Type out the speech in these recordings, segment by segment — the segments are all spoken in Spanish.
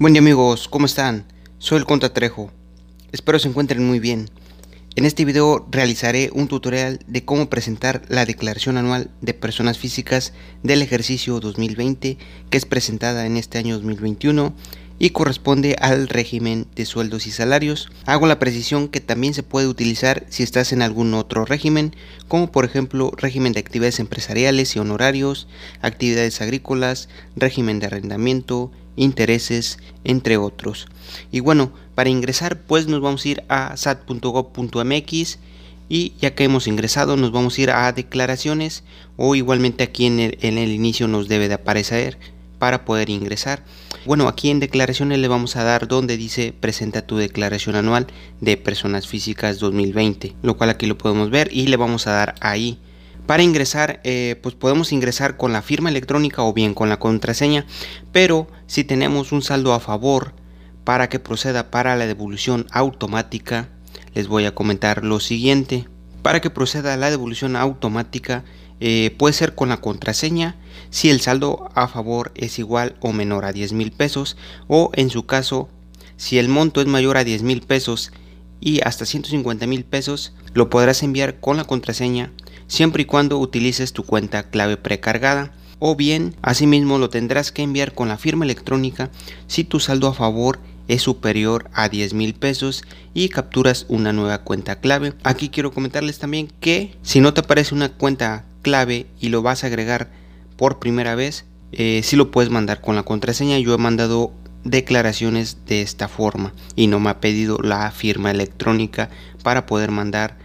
Buen día amigos, ¿cómo están? Soy el Conta Trejo. Espero se encuentren muy bien. En este video realizaré un tutorial de cómo presentar la declaración anual de personas físicas del ejercicio 2020 que es presentada en este año 2021 y corresponde al régimen de sueldos y salarios. Hago la precisión que también se puede utilizar si estás en algún otro régimen, como por ejemplo régimen de actividades empresariales y honorarios, actividades agrícolas, régimen de arrendamiento, intereses, entre otros. Y bueno, para ingresar pues nos vamos a ir a sat.gov.mx y ya que hemos ingresado nos vamos a ir a declaraciones o igualmente aquí en el, en el inicio nos debe de aparecer para poder ingresar. Bueno, aquí en declaraciones le vamos a dar donde dice presenta tu declaración anual de personas físicas 2020, lo cual aquí lo podemos ver y le vamos a dar ahí. Para ingresar, eh, pues podemos ingresar con la firma electrónica o bien con la contraseña, pero si tenemos un saldo a favor para que proceda para la devolución automática, les voy a comentar lo siguiente. Para que proceda la devolución automática, eh, puede ser con la contraseña si el saldo a favor es igual o menor a 10 mil pesos o en su caso si el monto es mayor a 10 mil pesos y hasta 150 mil pesos lo podrás enviar con la contraseña siempre y cuando utilices tu cuenta clave precargada o bien asimismo lo tendrás que enviar con la firma electrónica si tu saldo a favor es superior a 10 mil pesos y capturas una nueva cuenta clave. Aquí quiero comentarles también que si no te aparece una cuenta clave y lo vas a agregar por primera vez, eh, si lo puedes mandar con la contraseña. Yo he mandado declaraciones de esta forma y no me ha pedido la firma electrónica para poder mandar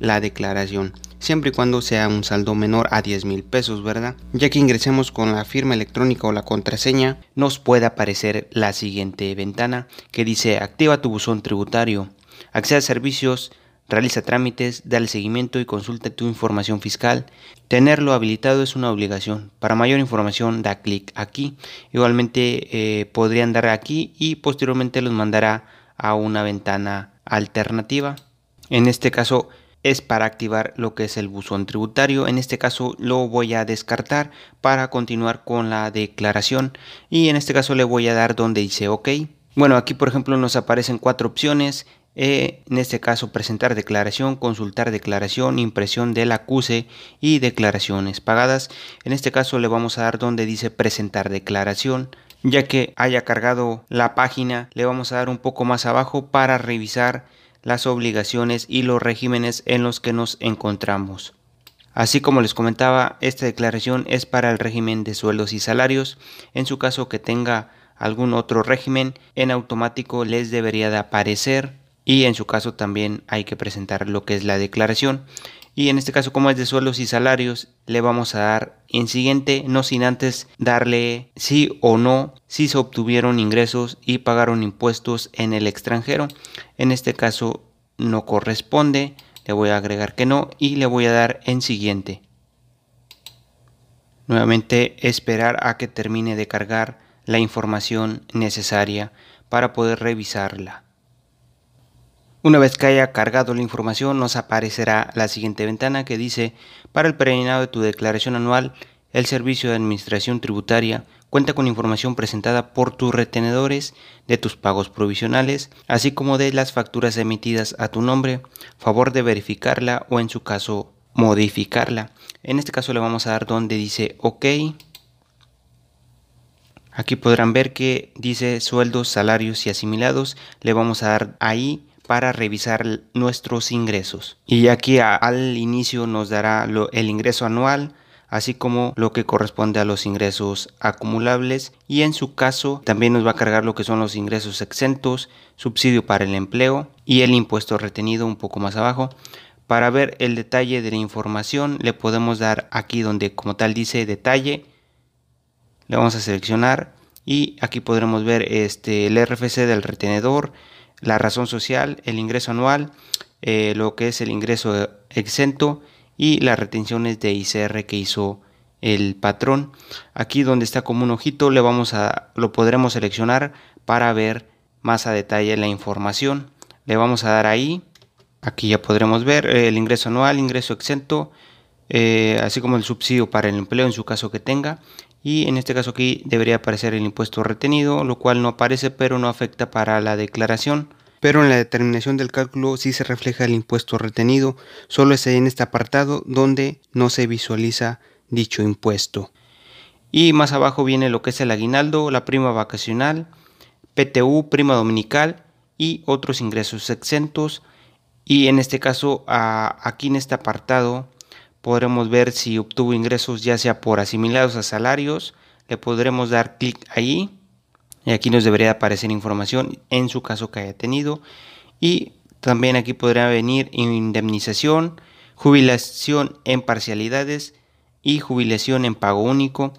la declaración siempre y cuando sea un saldo menor a 10 mil pesos, ¿verdad? Ya que ingresemos con la firma electrónica o la contraseña, nos puede aparecer la siguiente ventana que dice activa tu buzón tributario, accede a servicios, realiza trámites, dale seguimiento y consulta tu información fiscal. Tenerlo habilitado es una obligación. Para mayor información da clic aquí. Igualmente eh, podrían dar aquí y posteriormente los mandará a una ventana alternativa. En este caso es para activar lo que es el buzón tributario. En este caso lo voy a descartar para continuar con la declaración y en este caso le voy a dar donde dice OK. Bueno, aquí por ejemplo nos aparecen cuatro opciones. Eh, en este caso presentar declaración, consultar declaración, impresión del acuse y declaraciones pagadas. En este caso le vamos a dar donde dice presentar declaración. Ya que haya cargado la página, le vamos a dar un poco más abajo para revisar las obligaciones y los regímenes en los que nos encontramos. Así como les comentaba, esta declaración es para el régimen de sueldos y salarios. En su caso que tenga algún otro régimen, en automático les debería de aparecer y en su caso también hay que presentar lo que es la declaración. Y en este caso como es de sueldos y salarios le vamos a dar en siguiente no sin antes darle sí o no si se obtuvieron ingresos y pagaron impuestos en el extranjero. En este caso no corresponde le voy a agregar que no y le voy a dar en siguiente. Nuevamente esperar a que termine de cargar la información necesaria para poder revisarla una vez que haya cargado la información nos aparecerá la siguiente ventana que dice para el peregrinado de tu declaración anual el Servicio de Administración Tributaria cuenta con información presentada por tus retenedores de tus pagos provisionales, así como de las facturas emitidas a tu nombre, favor de verificarla o en su caso modificarla. En este caso le vamos a dar donde dice OK. Aquí podrán ver que dice sueldos, salarios y asimilados. Le vamos a dar ahí para revisar nuestros ingresos. Y aquí al inicio nos dará el ingreso anual, así como lo que corresponde a los ingresos acumulables y en su caso también nos va a cargar lo que son los ingresos exentos, subsidio para el empleo y el impuesto retenido un poco más abajo. Para ver el detalle de la información le podemos dar aquí donde como tal dice detalle, le vamos a seleccionar y aquí podremos ver este, el RFC del retenedor, la razón social, el ingreso anual, eh, lo que es el ingreso exento y las retenciones de ICR que hizo el patrón. Aquí donde está como un ojito le vamos a lo podremos seleccionar para ver más a detalle la información. Le vamos a dar ahí. Aquí ya podremos ver el ingreso anual, ingreso exento, eh, así como el subsidio para el empleo en su caso que tenga y en este caso aquí debería aparecer el impuesto retenido, lo cual no aparece pero no afecta para la declaración. Pero en la determinación del cálculo sí se refleja el impuesto retenido, solo es en este apartado donde no se visualiza dicho impuesto. Y más abajo viene lo que es el aguinaldo, la prima vacacional, PTU, prima dominical y otros ingresos exentos. Y en este caso, aquí en este apartado, podremos ver si obtuvo ingresos ya sea por asimilados a salarios. Le podremos dar clic ahí. Y aquí nos debería aparecer información en su caso que haya tenido. Y también aquí podría venir indemnización, jubilación en parcialidades y jubilación en pago único.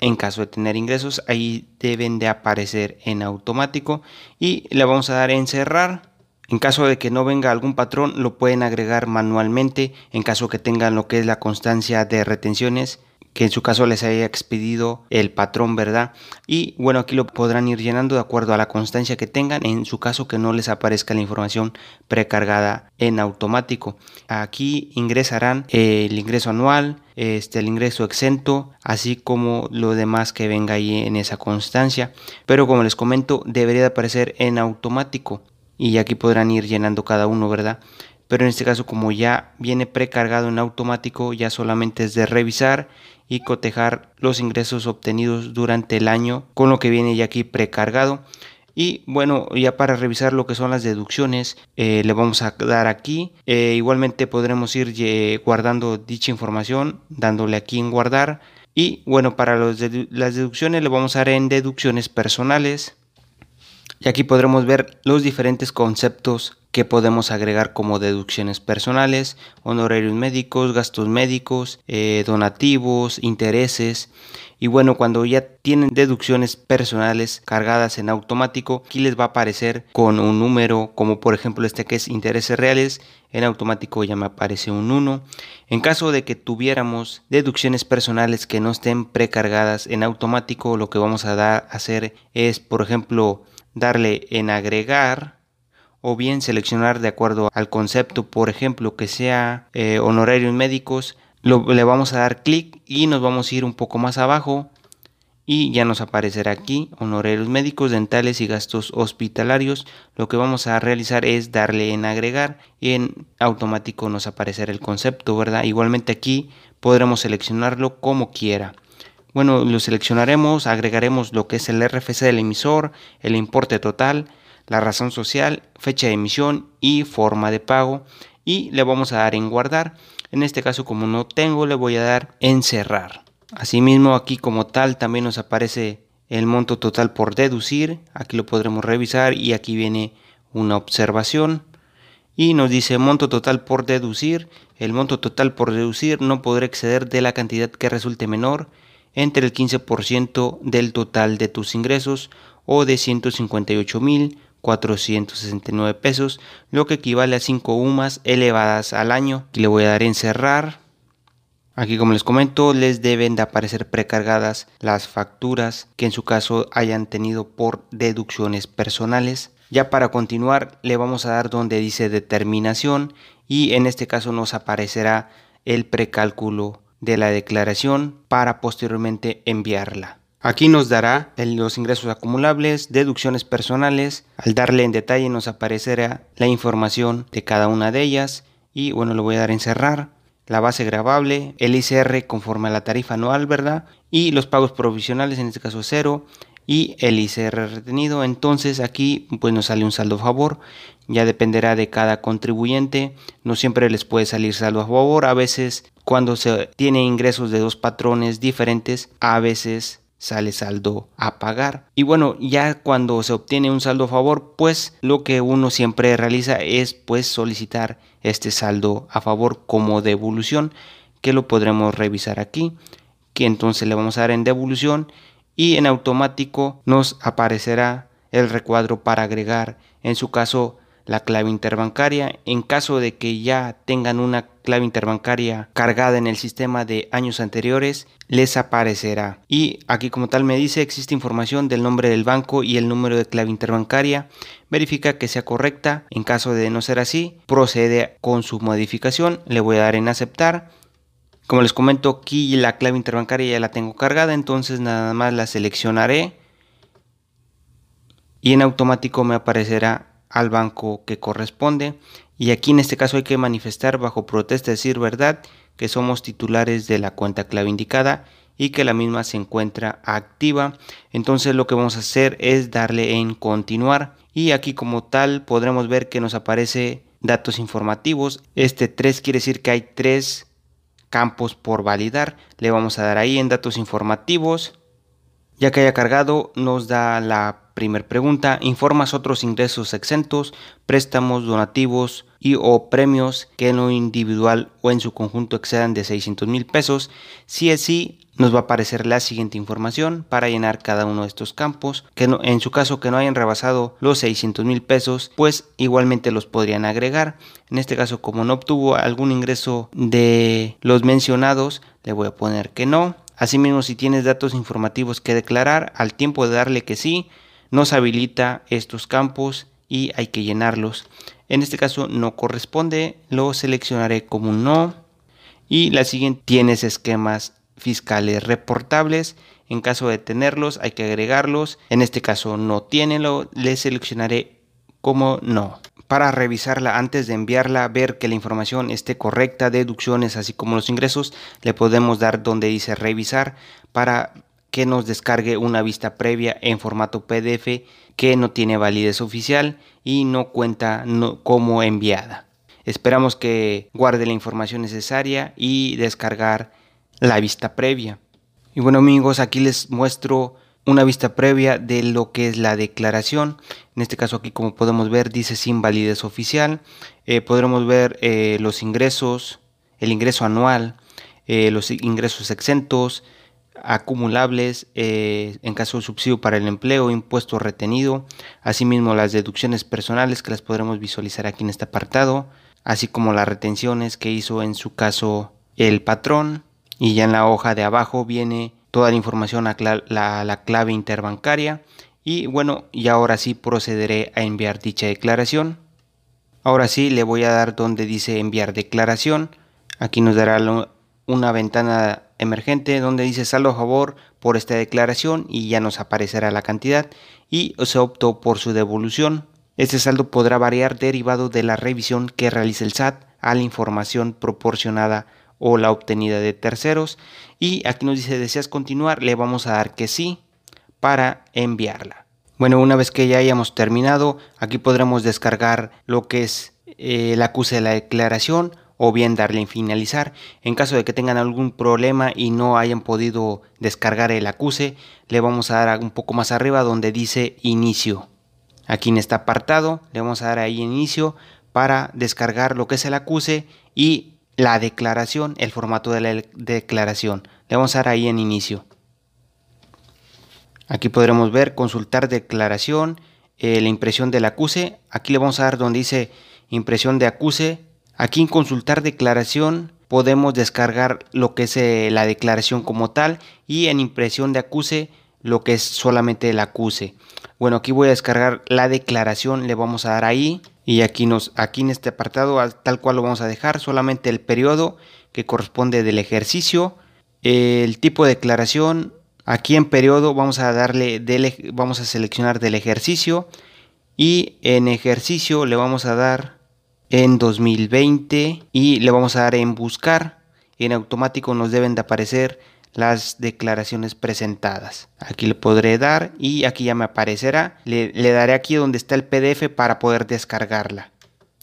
En caso de tener ingresos, ahí deben de aparecer en automático y le vamos a dar en cerrar. En caso de que no venga algún patrón, lo pueden agregar manualmente. En caso que tengan lo que es la constancia de retenciones, que en su caso les haya expedido el patrón, ¿verdad? Y bueno, aquí lo podrán ir llenando de acuerdo a la constancia que tengan, en su caso que no les aparezca la información precargada en automático. Aquí ingresarán el ingreso anual, este, el ingreso exento, así como lo demás que venga ahí en esa constancia. Pero como les comento, debería de aparecer en automático y aquí podrán ir llenando cada uno, ¿verdad? Pero en este caso como ya viene precargado en automático, ya solamente es de revisar y cotejar los ingresos obtenidos durante el año con lo que viene ya aquí precargado. Y bueno, ya para revisar lo que son las deducciones, eh, le vamos a dar aquí. Eh, igualmente podremos ir eh, guardando dicha información, dándole aquí en guardar. Y bueno, para los las deducciones le vamos a dar en deducciones personales. Y aquí podremos ver los diferentes conceptos que podemos agregar como deducciones personales, honorarios médicos, gastos médicos, eh, donativos, intereses. Y bueno, cuando ya tienen deducciones personales cargadas en automático, aquí les va a aparecer con un número, como por ejemplo este que es intereses reales, en automático ya me aparece un 1. En caso de que tuviéramos deducciones personales que no estén precargadas en automático, lo que vamos a dar, hacer es, por ejemplo, darle en agregar o bien seleccionar de acuerdo al concepto, por ejemplo, que sea eh, honorarios médicos, le vamos a dar clic y nos vamos a ir un poco más abajo y ya nos aparecerá aquí honorarios médicos, dentales y gastos hospitalarios. Lo que vamos a realizar es darle en agregar y en automático nos aparecerá el concepto, ¿verdad? Igualmente aquí podremos seleccionarlo como quiera. Bueno, lo seleccionaremos, agregaremos lo que es el RFC del emisor, el importe total, la razón social, fecha de emisión y forma de pago y le vamos a dar en guardar. En este caso como no tengo le voy a dar en cerrar. Asimismo aquí como tal también nos aparece el monto total por deducir. Aquí lo podremos revisar y aquí viene una observación y nos dice monto total por deducir. El monto total por deducir no podrá exceder de la cantidad que resulte menor entre el 15% del total de tus ingresos o de 158.469 pesos, lo que equivale a 5 UMAS elevadas al año. Aquí le voy a dar en cerrar. Aquí como les comento, les deben de aparecer precargadas las facturas que en su caso hayan tenido por deducciones personales. Ya para continuar le vamos a dar donde dice determinación y en este caso nos aparecerá el precálculo de la declaración para posteriormente enviarla. Aquí nos dará los ingresos acumulables, deducciones personales. Al darle en detalle nos aparecerá la información de cada una de ellas. Y bueno, lo voy a dar en cerrar. La base grabable, el ICR conforme a la tarifa anual, ¿verdad? Y los pagos provisionales, en este caso cero. Y el ICR retenido. Entonces aquí pues nos sale un saldo a favor. Ya dependerá de cada contribuyente. No siempre les puede salir saldo a favor. A veces cuando se tiene ingresos de dos patrones diferentes, a veces sale saldo a pagar. Y bueno, ya cuando se obtiene un saldo a favor, pues lo que uno siempre realiza es pues solicitar este saldo a favor como devolución, que lo podremos revisar aquí, que entonces le vamos a dar en devolución y en automático nos aparecerá el recuadro para agregar en su caso la clave interbancaria. En caso de que ya tengan una clave interbancaria cargada en el sistema de años anteriores, les aparecerá. Y aquí como tal me dice, existe información del nombre del banco y el número de clave interbancaria. Verifica que sea correcta. En caso de no ser así, procede con su modificación. Le voy a dar en aceptar. Como les comento aquí la clave interbancaria ya la tengo cargada, entonces nada más la seleccionaré y en automático me aparecerá al banco que corresponde. Y aquí en este caso hay que manifestar bajo protesta decir verdad que somos titulares de la cuenta clave indicada y que la misma se encuentra activa. Entonces lo que vamos a hacer es darle en continuar. Y aquí como tal podremos ver que nos aparece datos informativos. Este 3 quiere decir que hay tres campos por validar. Le vamos a dar ahí en datos informativos. Ya que haya cargado nos da la Primer pregunta, ¿informas otros ingresos exentos, préstamos, donativos y o premios que en lo individual o en su conjunto excedan de 600 mil pesos? Si es sí, nos va a aparecer la siguiente información para llenar cada uno de estos campos, que en su caso que no hayan rebasado los 600 mil pesos, pues igualmente los podrían agregar. En este caso, como no obtuvo algún ingreso de los mencionados, le voy a poner que no. Asimismo, si tienes datos informativos que declarar, al tiempo de darle que sí, nos habilita estos campos y hay que llenarlos. En este caso no corresponde, lo seleccionaré como no. Y la siguiente, tienes esquemas fiscales reportables. En caso de tenerlos hay que agregarlos. En este caso no tiene, lo le seleccionaré como no. Para revisarla antes de enviarla, ver que la información esté correcta, deducciones así como los ingresos, le podemos dar donde dice revisar para que nos descargue una vista previa en formato PDF que no tiene validez oficial y no cuenta como enviada. Esperamos que guarde la información necesaria y descargar la vista previa. Y bueno amigos, aquí les muestro una vista previa de lo que es la declaración. En este caso aquí como podemos ver dice sin validez oficial. Eh, podremos ver eh, los ingresos, el ingreso anual, eh, los ingresos exentos, acumulables en caso de subsidio para el empleo, impuesto retenido, asimismo las deducciones personales que las podremos visualizar aquí en este apartado, así como las retenciones que hizo en su caso el patrón y ya en la hoja de abajo viene toda la información a la, la clave interbancaria. Y bueno y ahora sí procederé a enviar dicha declaración. Ahora sí le voy a dar donde dice enviar declaración. Aquí nos dará una ventana emergente donde dice saldo a favor por esta declaración y ya nos aparecerá la cantidad y se optó por su devolución. Este saldo podrá variar derivado de la revisión que realice el SAT a la información proporcionada o la obtenida de terceros y aquí nos dice deseas continuar le vamos a dar que sí para enviarla. Bueno una vez que ya hayamos terminado aquí podremos descargar lo que es eh, el acuse de la declaración o bien darle en finalizar. En caso de que tengan algún problema y no hayan podido descargar el acuse, le vamos a dar un poco más arriba donde dice inicio. Aquí en este apartado le vamos a dar ahí inicio para descargar lo que es el acuse y la declaración, el formato de la declaración. Le vamos a dar ahí en inicio. Aquí podremos ver consultar declaración, eh, la impresión del acuse. Aquí le vamos a dar donde dice impresión de acuse Aquí en consultar declaración podemos descargar lo que es eh, la declaración como tal y en impresión de acuse lo que es solamente el acuse. Bueno, aquí voy a descargar la declaración, le vamos a dar ahí y aquí nos aquí en este apartado tal cual lo vamos a dejar, solamente el periodo que corresponde del ejercicio, el tipo de declaración, aquí en periodo vamos a darle vamos a seleccionar del ejercicio y en ejercicio le vamos a dar en 2020 y le vamos a dar en buscar. En automático nos deben de aparecer las declaraciones presentadas. Aquí le podré dar y aquí ya me aparecerá. Le, daré aquí donde está el PDF para poder descargarla.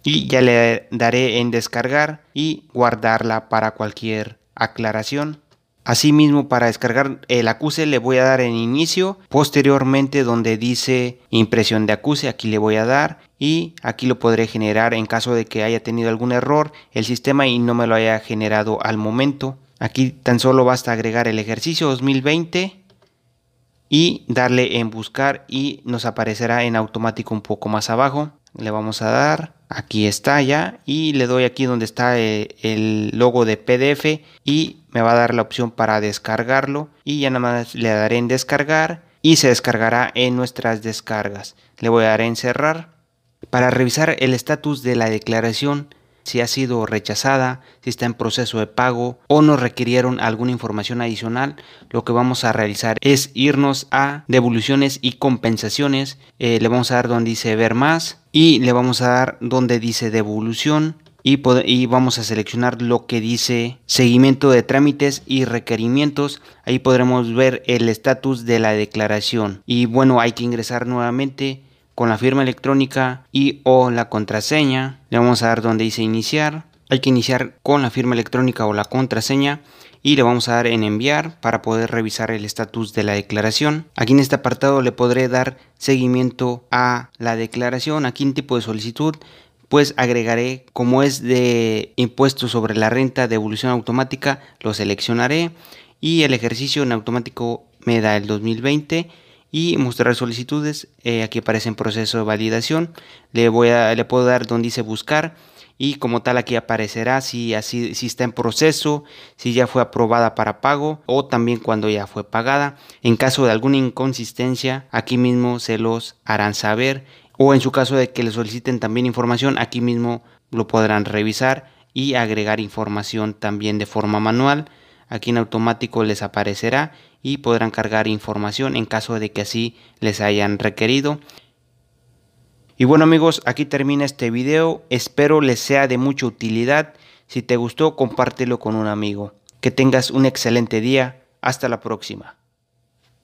Y ya le daré en descargar y guardarla para cualquier aclaración. Asimismo, para descargar el acuse le voy a dar en inicio, posteriormente donde dice impresión de acuse, aquí le voy a dar y aquí lo podré generar en caso de que haya tenido algún error el sistema y no me lo haya generado al momento. Aquí tan solo basta agregar el ejercicio 2020 y darle en buscar y nos aparecerá en automático un poco más abajo. Le vamos a dar, aquí está ya y le doy aquí donde está eh, el logo de PDF y me va a dar la opción para descargarlo y ya nada más le daré en descargar y se descargará en nuestras descargas. Le voy a dar en cerrar. Para revisar el estatus de la declaración si ha sido rechazada, si está en proceso de pago o nos requirieron alguna información adicional, lo que vamos a realizar es irnos a devoluciones y compensaciones. Eh, le vamos a dar donde dice ver más y le vamos a dar donde dice devolución y, vamos a seleccionar lo que dice seguimiento de trámites y requerimientos. Ahí podremos ver el estatus de la declaración. Y bueno, hay que ingresar nuevamente con la firma electrónica y o la contraseña. Le vamos a dar donde dice iniciar. Hay que iniciar con la firma electrónica o la contraseña y le vamos a dar en enviar para poder revisar el estatus de la declaración. Aquí en este apartado le podré dar seguimiento a la declaración, aquí en tipo de solicitud, pues agregaré como es de impuesto sobre la renta de evolución automática, lo seleccionaré y el ejercicio en automático me da el 2020 y mostrar solicitudes, eh, aquí aparece en proceso de validación, le, voy a, le puedo dar donde dice buscar y como tal aquí aparecerá si, así, si está en proceso, si ya fue aprobada para pago o también cuando ya fue pagada. En caso de alguna inconsistencia, aquí mismo se los harán saber o en su caso de que le soliciten también información, aquí mismo lo podrán revisar y agregar información también de forma manual. Aquí en automático les aparecerá y podrán cargar información en caso de que así les hayan requerido. Y bueno amigos, aquí termina este video. Espero les sea de mucha utilidad. Si te gustó, compártelo con un amigo. Que tengas un excelente día. Hasta la próxima.